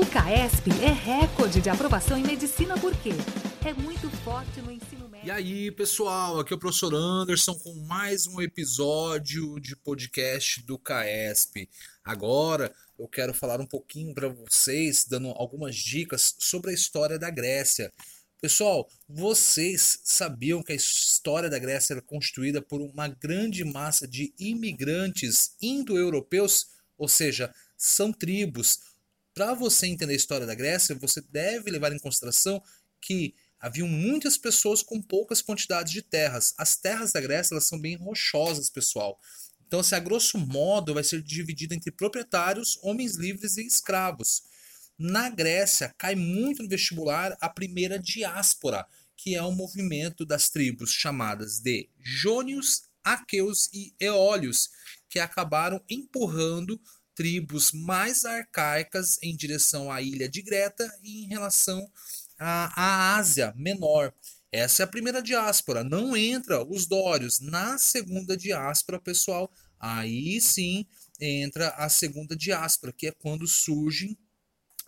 O CAESP é recorde de aprovação em medicina porque é muito forte no ensino médio. E aí, pessoal, aqui é o professor Anderson com mais um episódio de podcast do CAESP. Agora eu quero falar um pouquinho para vocês, dando algumas dicas sobre a história da Grécia. Pessoal, vocês sabiam que a história da Grécia era constituída por uma grande massa de imigrantes indo-europeus, ou seja, são tribos para você entender a história da Grécia, você deve levar em consideração que haviam muitas pessoas com poucas quantidades de terras. As terras da Grécia elas são bem rochosas, pessoal. Então, se a grosso modo vai ser dividido entre proprietários, homens livres e escravos. Na Grécia, cai muito no vestibular a primeira diáspora, que é um movimento das tribos chamadas de Jônios, Aqueus e Eólios, que acabaram empurrando tribos mais arcaicas em direção à ilha de Greta e em relação à, à Ásia Menor. Essa é a primeira diáspora. Não entra os dórios. Na segunda diáspora, pessoal, aí sim entra a segunda diáspora, que é quando surgem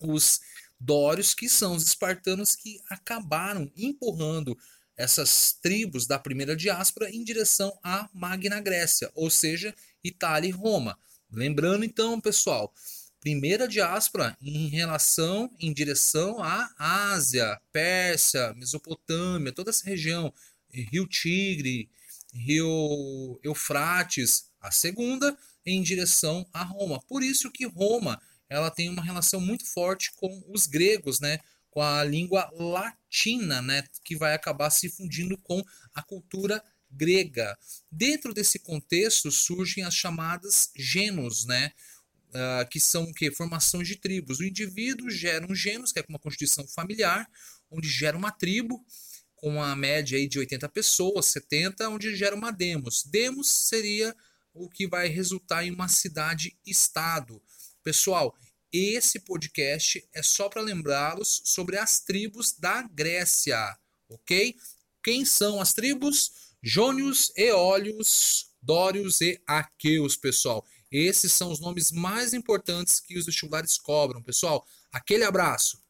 os dórios, que são os espartanos que acabaram empurrando essas tribos da primeira diáspora em direção à Magna Grécia, ou seja, Itália e Roma. Lembrando então, pessoal, primeira diáspora em relação, em direção à Ásia, Pérsia, Mesopotâmia, toda essa região, Rio Tigre, Rio Eufrates. A segunda em direção a Roma. Por isso que Roma ela tem uma relação muito forte com os gregos, né? com a língua latina, né, que vai acabar se fundindo com a cultura grega. Dentro desse contexto surgem as chamadas genos, né? Uh, que são o que? Formações de tribos. O indivíduo gera um genos, que é uma constituição familiar, onde gera uma tribo, com uma média aí de 80 pessoas, 70, onde gera uma demos. Demos seria o que vai resultar em uma cidade-estado. Pessoal, esse podcast é só para lembrá-los sobre as tribos da Grécia, ok? Quem são as tribos? Jônios, Eólios, Dórios e Aqueus, pessoal. Esses são os nomes mais importantes que os vestibulares cobram, pessoal. Aquele abraço.